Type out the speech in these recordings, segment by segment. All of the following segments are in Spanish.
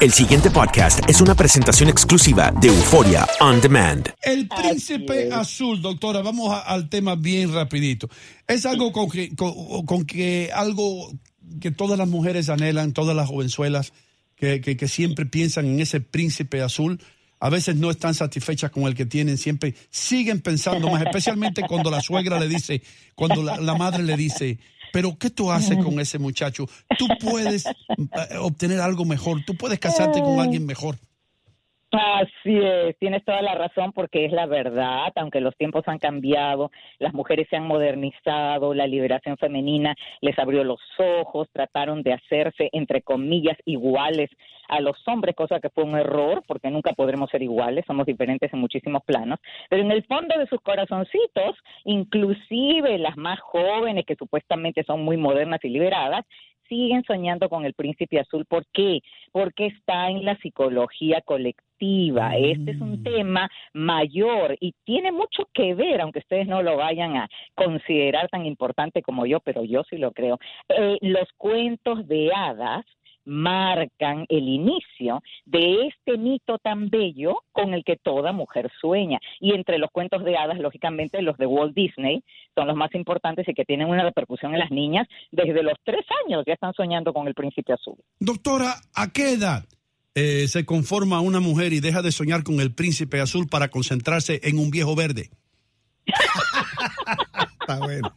El siguiente podcast es una presentación exclusiva de Euforia On Demand. El príncipe azul, doctora, vamos a- al tema bien rapidito. Es algo con que, con, con que algo que todas las mujeres anhelan, todas las jovenzuelas que, que- que siempre piensan en ese príncipe azul. A veces no están satisfechas con el que tienen, siempre siguen pensando más, especialmente cuando la suegra le dice, cuando la, la madre le dice, pero ¿qué tú haces con ese muchacho? Tú puedes eh, obtener algo mejor, tú puedes casarte con alguien mejor. Así es, tienes toda la razón porque es la verdad, aunque los tiempos han cambiado, las mujeres se han modernizado, la liberación femenina les abrió los ojos, trataron de hacerse, entre comillas, iguales a los hombres, cosa que fue un error porque nunca podremos ser iguales, somos diferentes en muchísimos planos, pero en el fondo de sus corazoncitos, inclusive las más jóvenes que supuestamente son muy modernas y liberadas, siguen soñando con el príncipe azul. ¿Por qué? Porque está en la psicología colectiva. Este es un tema mayor y tiene mucho que ver, aunque ustedes no lo vayan a considerar tan importante como yo, pero yo sí lo creo. Eh, los cuentos de hadas marcan el inicio de este mito tan bello con el que toda mujer sueña. Y entre los cuentos de hadas, lógicamente, los de Walt Disney son los más importantes y que tienen una repercusión en las niñas. Desde los tres años ya están soñando con el príncipe azul. Doctora, ¿a qué edad eh, se conforma una mujer y deja de soñar con el príncipe azul para concentrarse en un viejo verde? Está bueno.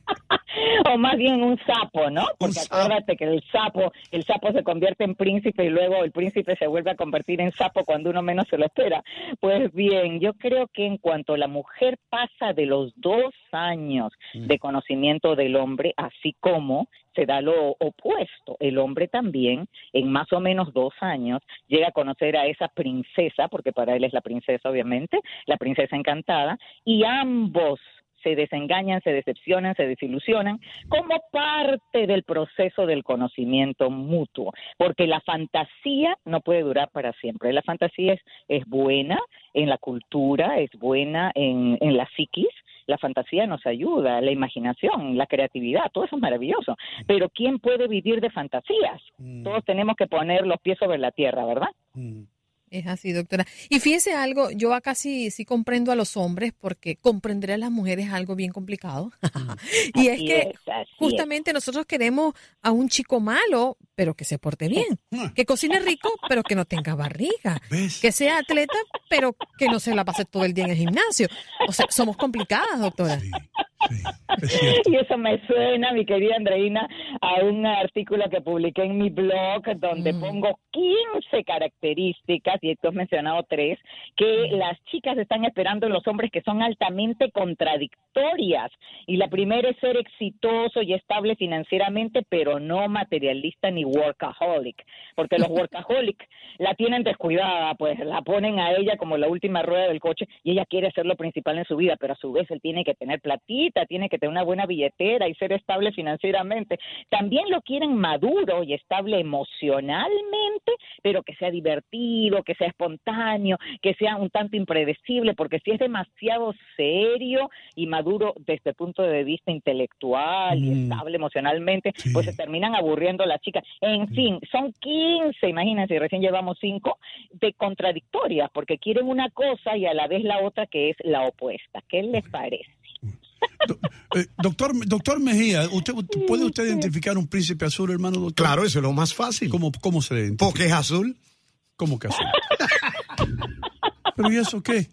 O más bien un sapo, ¿no? Porque acuérdate que el sapo, el sapo se convierte en príncipe y luego el príncipe se vuelve a convertir en sapo cuando uno menos se lo espera. Pues bien, yo creo que en cuanto la mujer pasa de los dos años de conocimiento del hombre, así como se da lo opuesto, el hombre también en más o menos dos años llega a conocer a esa princesa, porque para él es la princesa obviamente, la princesa encantada, y ambos se desengañan, se decepcionan, se desilusionan como parte del proceso del conocimiento mutuo, porque la fantasía no puede durar para siempre. La fantasía es, es buena en la cultura, es buena en, en la psiquis, la fantasía nos ayuda, la imaginación, la creatividad, todo eso es maravilloso. Pero ¿quién puede vivir de fantasías? Todos tenemos que poner los pies sobre la tierra, ¿verdad? Es así, doctora. Y fíjese algo, yo acá sí, sí comprendo a los hombres porque comprender a las mujeres es algo bien complicado. y es que es, así es. justamente nosotros queremos a un chico malo, pero que se porte bien. Que cocine rico, pero que no tenga barriga. ¿Ves? Que sea atleta, pero que no se la pase todo el día en el gimnasio. O sea, somos complicadas, doctora. Sí, sí, es cierto. Y eso me suena, mi querida Andreina, a un artículo que publiqué en mi blog donde pongo 15 características, y tú has mencionado tres, que las chicas están esperando en los hombres que son altamente contradictorias. Y la primera es ser exitoso y estable financieramente, pero no materialista ni workaholic. Porque los workaholic la tienen descuidada, pues la ponen a ella como la última rueda del coche y ella quiere ser lo principal en su vida, pero a su vez él tiene que tener tiene que tener una buena billetera y ser estable financieramente. También lo quieren maduro y estable emocionalmente, pero que sea divertido, que sea espontáneo, que sea un tanto impredecible, porque si es demasiado serio y maduro desde el punto de vista intelectual y Mm. estable emocionalmente, Sí. pues se terminan aburriendo las chicas. En fin, son 15, imagínense, recién llevamos 5, de contradictorias, porque quieren una cosa y a la vez la otra que es la opuesta. ¿Qué les parece? Do- eh, doctor, doctor Mejía, ¿usted, ¿puede usted identificar un príncipe azul, hermano doctor? Claro, eso es lo más fácil. ¿Cómo, cómo se le identifica? Porque es azul. ¿Cómo que azul? ¿Pero y eso qué?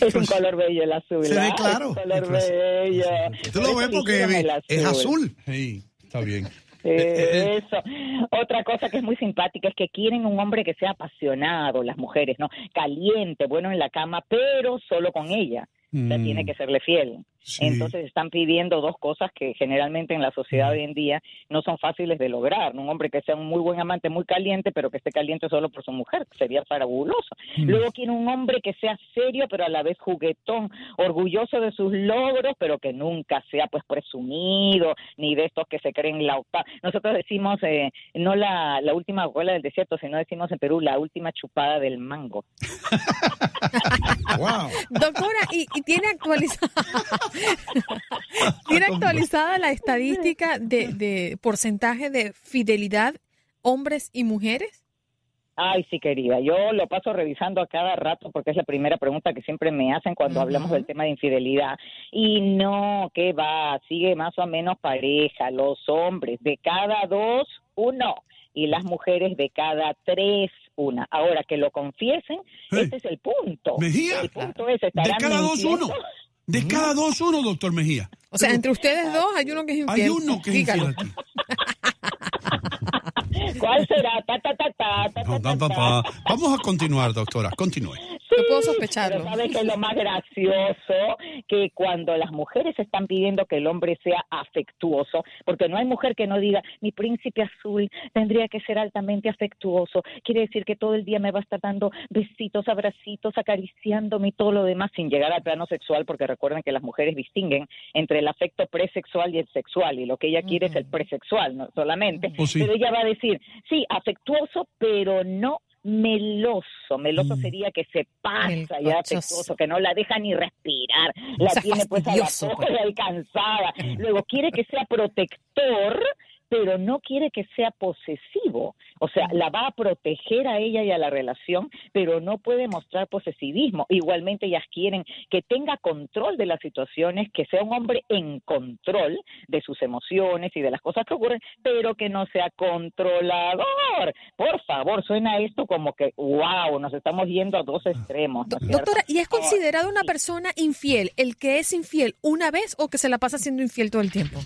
Es un color bello el azul. Se ve claro. Es un color bello. Tú lo ves porque es azul. Sí, está bien. Eh, Eh, Eso. Otra cosa que es muy simpática es que quieren un hombre que sea apasionado, las mujeres, ¿no? Caliente, bueno en la cama, pero solo con ella. O sea, Mm. tiene que serle fiel. Sí. Entonces están pidiendo dos cosas que generalmente en la sociedad hoy en día no son fáciles de lograr. Un hombre que sea un muy buen amante, muy caliente, pero que esté caliente solo por su mujer, sería fabuloso. Mm. Luego quiere un hombre que sea serio, pero a la vez juguetón, orgulloso de sus logros, pero que nunca sea pues presumido, ni de estos que se creen la octava. Nosotros decimos, eh, no la, la última cola del desierto, sino decimos en Perú, la última chupada del mango. Wow. Doctora, y, y tiene actualizada tiene actualizada la estadística de, de porcentaje de fidelidad hombres y mujeres. Ay, sí, querida. Yo lo paso revisando a cada rato porque es la primera pregunta que siempre me hacen cuando hablamos del tema de infidelidad. Y no, ¿qué va? Sigue más o menos pareja. Los hombres de cada dos, uno. Y las mujeres de cada tres, una. Ahora que lo confiesen, Hey. este es el punto. Mejía, El punto es, de ¿estarán cada dos, uno. De cada dos, uno, doctor Mejía. O sea, entre ustedes dos hay uno que es infiel. Hay uno que es Dígalo. infiel aquí. ¿Cuál será? Ta, ta, ta, ta, ta, Pa, ta, pa, pa, ta, pa. ta. Vamos a continuar, doctora. Continúe. No puedo Pero sospecharlo. ¿sabes qué es lo más gracioso? Que cuando las mujeres están pidiendo que el hombre sea afectuoso, porque no hay mujer que no diga, mi príncipe azul tendría que ser altamente afectuoso, quiere decir que todo el día me va a estar dando besitos, abracitos, acariciándome y todo lo demás sin llegar al plano sexual, porque recuerden que las mujeres distinguen entre el afecto presexual y el sexual, y lo que ella quiere es el presexual, no solamente. Pues sí. Pero ella va a decir, sí, afectuoso, pero no meloso. Meloso Mm. sería que se pasa ya afectuoso, que no la deja ni respirar, la sea, tiene pues a la pues. y cansada. Luego quiere que sea protector, pero no quiere que sea posesivo. O sea, la va a proteger a ella y a la relación, pero no puede mostrar posesivismo. Igualmente ellas quieren que tenga control de las situaciones, que sea un hombre en control de sus emociones y de las cosas que ocurren, pero que no sea controlador. Por favor, suena esto como que, wow, nos estamos yendo a dos extremos. Doctora, ¿y es considerado una persona infiel el que es infiel una vez o que se la pasa siendo infiel todo el tiempo?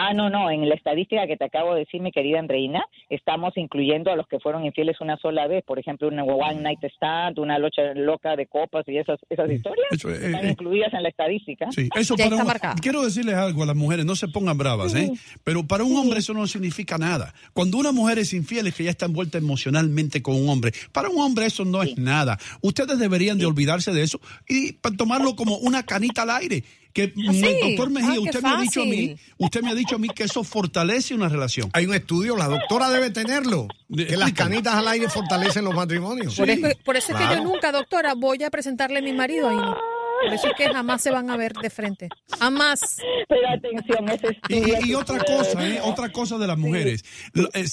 Ah, no, no, en la estadística que te acabo de decir, mi querida Andreina, estamos incluyendo a los que fueron infieles una sola vez, por ejemplo, una one night stand, una locha loca de copas y esas esas historias Eso, eh, están eh, incluidas en la estadística. Sí, eso Ya para está un- marcado. quiero decirles algo a las mujeres, no se pongan bravas, ¿eh? Pero para un hombre eso no significa nada. Cuando una mujer es infiel es que ya está envuelta emocionalmente con un hombre. Para un hombre eso no es nada. Ustedes deberían de olvidarse de eso y tomarlo como una canita al aire. Que Ah, sí. doctor Mejía, Ah, usted me ha dicho a mí, usted me ha dicho a mí que eso fortalece una relación. Hay un estudio, la doctora debe tenerlo, que las canitas al aire fortalecen los matrimonios. Por eso, por eso es que yo nunca, doctora, voy a presentarle a mi marido ahí. Por eso es que jamás se van a ver de frente. Jamás. Pero atención, ese Y, y otra cosa, ¿eh? otra cosa de las mujeres.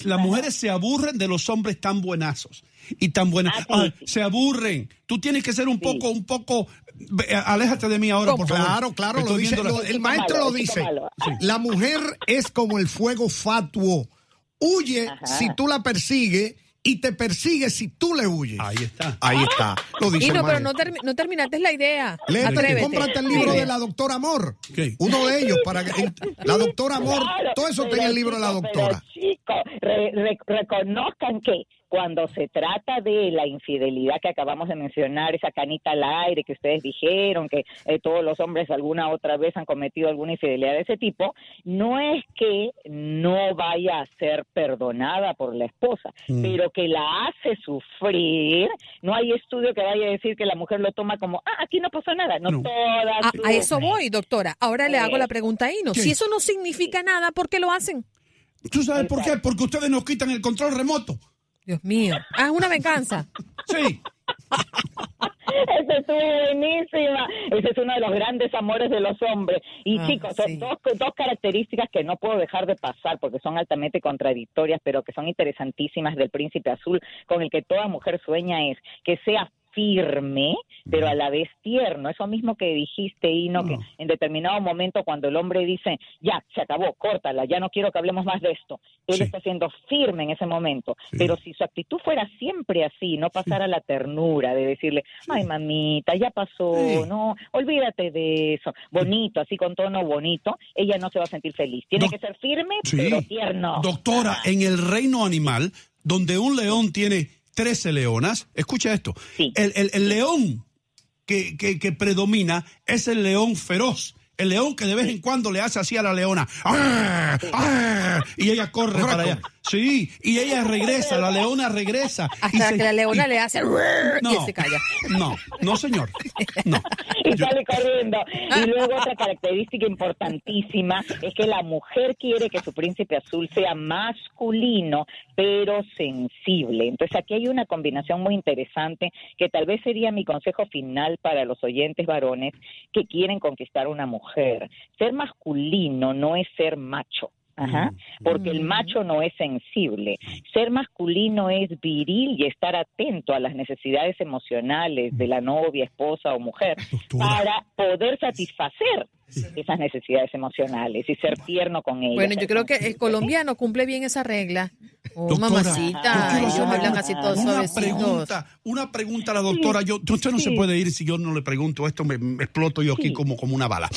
Las mujeres se aburren de los hombres tan buenazos y tan buenas. Ah, sí, sí. se aburren. Tú tienes que ser un poco, un poco. Aléjate de mí ahora, por favor. Claro, claro, lo dice, lo- el maestro malo, lo dice. La mujer es como el fuego fatuo. Huye Ajá. si tú la persigues y te persigue si tú le huyes. Ahí está. Ahí está. Lo dice Y no, pero no, termi- no terminaste la idea. Léete, cómprate el libro de la doctora Amor. ¿Qué? Uno de ellos, para que la doctora Amor, Claro, todo eso tenía el libro de la doctora. Chicos, re- re- reconozcan que cuando se trata de la infidelidad que acabamos de mencionar, esa canita al aire que ustedes dijeron, que eh, todos los hombres alguna otra vez han cometido alguna infidelidad de ese tipo, no es que no vaya a ser perdonada por la esposa, Mm. pero que la hace sufrir. No hay estudio que vaya a decir que la mujer lo toma como, ah, aquí no pasó nada. No, No. todas. A, a eso voy, doctora. Ahora le hago la pregunta a Ino. ¿Qué? Si eso no significa nada, ¿por qué lo hacen? ¿Tú sabes por qué? Porque ustedes nos quitan el control remoto. Dios mío. Ah, es una venganza. Sí. Esa estuvo buenísima. Ese es uno de los grandes amores de los hombres. Y Ah, chicos, son sí. dos, dos características que no puedo dejar de pasar porque son altamente contradictorias, pero que son interesantísimas del príncipe azul, con el que toda mujer sueña es que sea firme, pero a la vez tierno. Eso mismo que dijiste, Ino, que No. en determinado momento cuando el hombre dice, ya, se acabó, córtala, ya no quiero que hablemos más de esto, él Sí. está siendo firme en ese momento. Sí. Pero si su actitud fuera siempre así, no pasara la ternura de decirle, ay mamita, ya pasó, no, olvídate de eso, bonito, así con tono bonito, ella no se va a sentir feliz. Tiene que ser firme, pero tierno. Doctora, en el reino animal, donde un león tiene 13 leonas, escucha esto, Sí. el, el- el león que, que- que predomina es el león feroz. El león que de vez en cuando le hace así a la leona. ¡Ah! ¡Ah! Y ella corre para allá. Sí, y ella regresa, la leona regresa. y Hasta se- que la leona y- le hace No, y se calla. no, no, señor. No. y sale corriendo. Y luego otra característica importantísima es que la mujer quiere que su príncipe azul sea masculino, pero sensible. Entonces aquí hay una combinación muy interesante que tal vez sería mi consejo final para los oyentes varones que quieren conquistar una mujer. Ser masculino no es ser macho. Ajá, porque el macho no es sensible. Ser masculino es viril y estar atento a las necesidades emocionales de la novia, esposa o mujer para poder satisfacer esas necesidades emocionales y ser tierno con ellas. Bueno, yo creo que el colombiano cumple bien esa regla. Oh, mamacita, ellos hablan así todos una pregunta, una pregunta a la doctora. Yo, usted no se puede ir si yo no le pregunto esto, me, exploto yo aquí como, como una bala.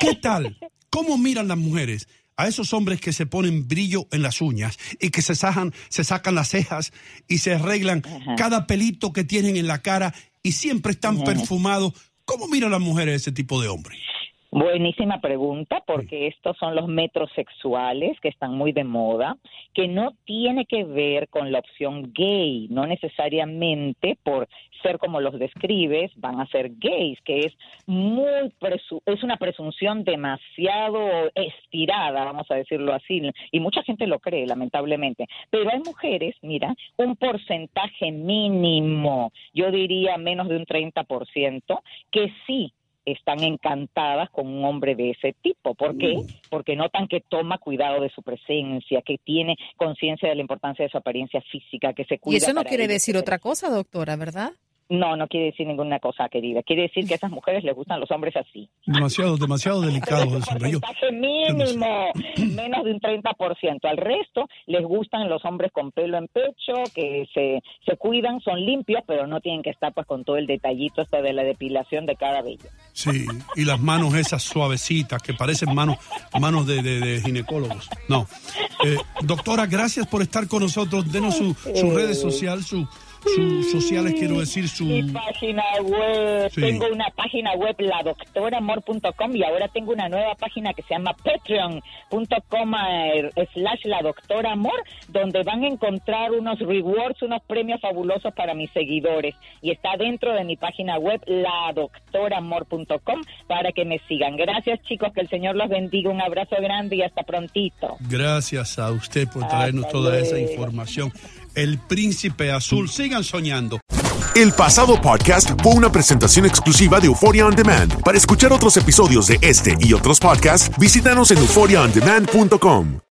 ¿Qué tal? ¿Cómo miran las mujeres? A esos hombres que se ponen brillo en las uñas y que se sacan, se sacan las cejas y se arreglan cada pelito que tienen en la cara y siempre están perfumados. ¿Cómo miran las mujeres ese tipo de hombres? Buenísima pregunta, porque estos son los metrosexuales que están muy de moda, que no tiene que ver con la opción gay, no necesariamente por ser como los describes van a ser gays, que es muy es una presunción demasiado estirada, vamos a decirlo así, y mucha gente lo cree, lamentablemente. Pero hay mujeres, mira, un porcentaje mínimo, yo diría menos de un 30%, que sí están encantadas con un hombre de ese tipo. ¿Por qué? Mm. Porque notan que toma cuidado de su presencia, que tiene conciencia de la importancia de su apariencia física, que se cuida. Y eso no quiere decir otra cosa, doctora, ¿verdad? No, no quiere decir ninguna cosa, querida. Quiere decir que a esas mujeres les gustan los hombres así. Demasiado, demasiado delicado eso. porcentaje mínimo, menos de un 30%. Al resto les gustan los hombres con pelo en pecho, que se, se cuidan, son limpios, pero no tienen que estar pues con todo el detallito hasta de la depilación de cada vello. Sí, y las manos esas suavecitas que parecen manos, manos de, de, ginecólogos. No. Eh, doctora, gracias por estar con nosotros. Denos su, su redes sociales, su sus sociales, quiero decir su... Mi página web, tengo una página web, ladoctoramor.com y ahora tengo una nueva página que se llama patreon.com slash la doctora amor, donde van a encontrar unos rewards, unos premios fabulosos para mis seguidores y está dentro de mi página web, ladoctoramor.com, para que me sigan. Gracias chicos, que el Señor los bendiga, un abrazo grande y hasta prontito. Gracias a usted por traernos toda esa información. El Príncipe Azul. Sigan soñando. El pasado podcast fue una presentación exclusiva de Euphoria On Demand. Para escuchar otros episodios de este y otros podcasts, visítanos en euphoriaondemand.com.